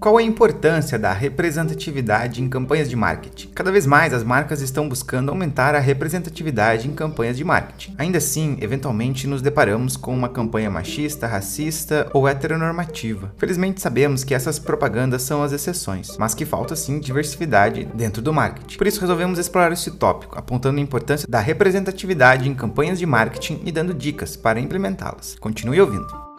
Qual a importância da representatividade em campanhas de marketing? Cada vez mais as marcas estão buscando aumentar a representatividade em campanhas de marketing. Ainda assim, eventualmente nos deparamos com uma campanha machista, racista ou heteronormativa. Felizmente sabemos que essas propagandas são as exceções, mas que falta sim diversidade dentro do marketing. Por isso resolvemos explorar esse tópico, apontando a importância da representatividade em campanhas de marketing e dando dicas para implementá-las. Continue ouvindo.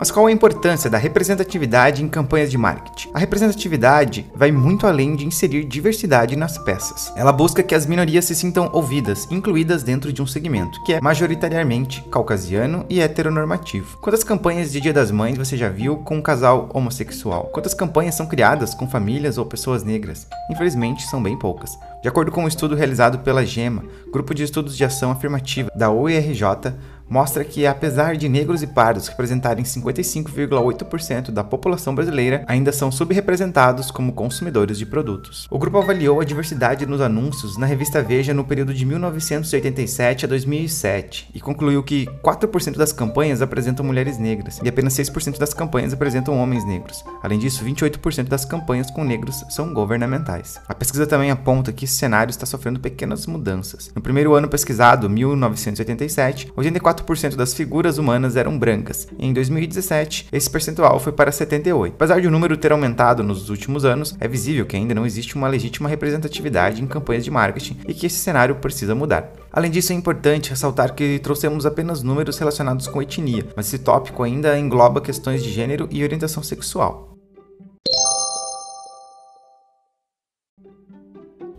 Mas qual a importância da representatividade em campanhas de marketing? A representatividade vai muito além de inserir diversidade nas peças. Ela busca que as minorias se sintam ouvidas, incluídas dentro de um segmento, que é majoritariamente caucasiano e heteronormativo. Quantas campanhas de Dia das Mães você já viu com um casal homossexual? Quantas campanhas são criadas com famílias ou pessoas negras? Infelizmente, são bem poucas. De acordo com um estudo realizado pela GEMA, Grupo de Estudos de Ação Afirmativa da UERJ, mostra que, apesar de negros e pardos representarem 55,8% da população brasileira, ainda são subrepresentados como consumidores de produtos. O grupo avaliou a diversidade nos anúncios na revista Veja no período de 1987 a 2007 e concluiu que 4% das campanhas apresentam mulheres negras e apenas 6% das campanhas apresentam homens negros. Além disso, 28% das campanhas com negros são governamentais. A pesquisa também aponta que esse cenário está sofrendo pequenas mudanças. No primeiro ano pesquisado, 1987, 84 4% das figuras humanas eram brancas. Em 2017, esse percentual foi para 78%. Apesar de o número ter aumentado nos últimos anos, é visível que ainda não existe uma legítima representatividade em campanhas de marketing e que esse cenário precisa mudar. Além disso, é importante ressaltar que trouxemos apenas números relacionados com etnia, mas esse tópico ainda engloba questões de gênero e orientação sexual.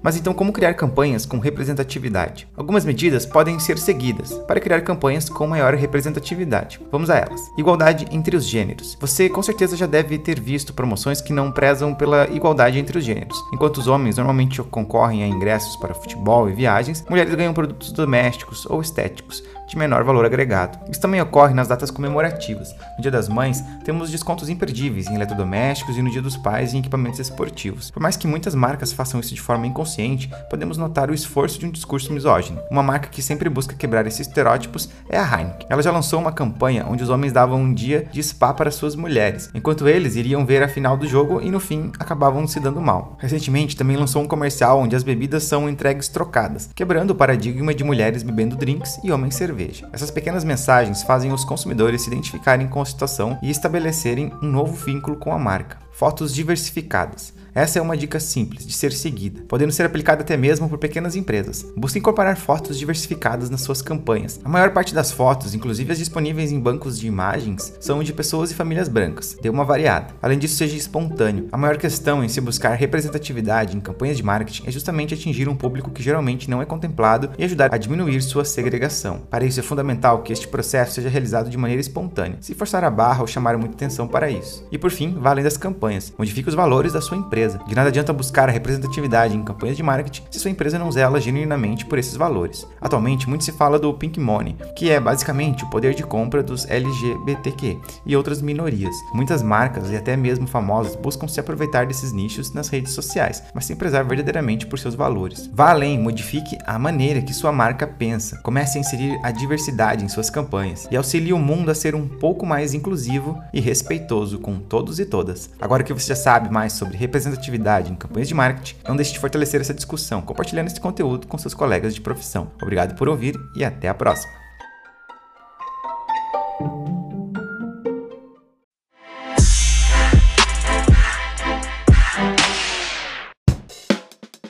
Mas então, como criar campanhas com representatividade? Algumas medidas podem ser seguidas para criar campanhas com maior representatividade. Vamos a elas. Igualdade entre os gêneros. Você com certeza já deve ter visto promoções que não prezam pela igualdade entre os gêneros. Enquanto os homens normalmente concorrem a ingressos para futebol e viagens, mulheres ganham produtos domésticos ou estéticos de menor valor agregado. Isso também ocorre nas datas comemorativas. No Dia das Mães, temos descontos imperdíveis em eletrodomésticos e no Dia dos Pais em equipamentos esportivos. Por mais que muitas marcas façam isso de forma inconsciente, podemos notar o esforço de um discurso misógino. Uma marca que sempre busca quebrar esses estereótipos é a Heineken. Ela já lançou uma campanha onde os homens davam um dia de spa para suas mulheres, enquanto eles iriam ver a final do jogo e no fim acabavam se dando mal. Recentemente também lançou um comercial onde as bebidas são entregues trocadas, quebrando o paradigma de mulheres bebendo drinks e homens cerveja cerveja. Essas pequenas mensagens fazem os consumidores se identificarem com a situação e estabelecerem um novo vínculo com a marca. Fotos diversificadas. Essa é uma dica simples de ser seguida, podendo ser aplicada até mesmo por pequenas empresas. Busque incorporar fotos diversificadas nas suas campanhas. A maior parte das fotos, inclusive as disponíveis em bancos de imagens, são de pessoas e famílias brancas. Dê uma variada. Além disso, seja espontâneo. A maior questão em se buscar representatividade em campanhas de marketing é justamente atingir um público que geralmente não é contemplado e ajudar a diminuir sua segregação. Para isso é fundamental que este processo seja realizado de maneira espontânea, se forçar a barra ou chamar muita atenção para isso. E por fim, vá além das campanhas. Modifique os valores da sua empresa empresa. De nada adianta buscar a representatividade em campanhas de marketing se sua empresa não zela genuinamente por esses valores. Atualmente, muito se fala do Pink Money, que é basicamente o poder de compra dos LGBTQ e outras minorias. Muitas marcas e até mesmo famosas buscam se aproveitar desses nichos nas redes sociais, mas sem prezar verdadeiramente por seus valores. Vá além, modifique a maneira que sua marca pensa. Comece a inserir a diversidade em suas campanhas e auxilie o mundo a ser um pouco mais inclusivo e respeitoso com todos e todas. Agora que você já sabe mais sobre representatividade representatividade em campanhas de marketing, não deixe de fortalecer essa discussão, compartilhando esse conteúdo com seus colegas de profissão. Obrigado por ouvir e até a próxima.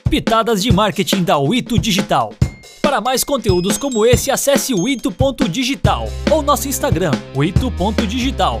Pitadas de Marketing da Wito Digital. Para mais conteúdos como esse, acesse o ito.digital ou nosso Instagram, o ito.digital.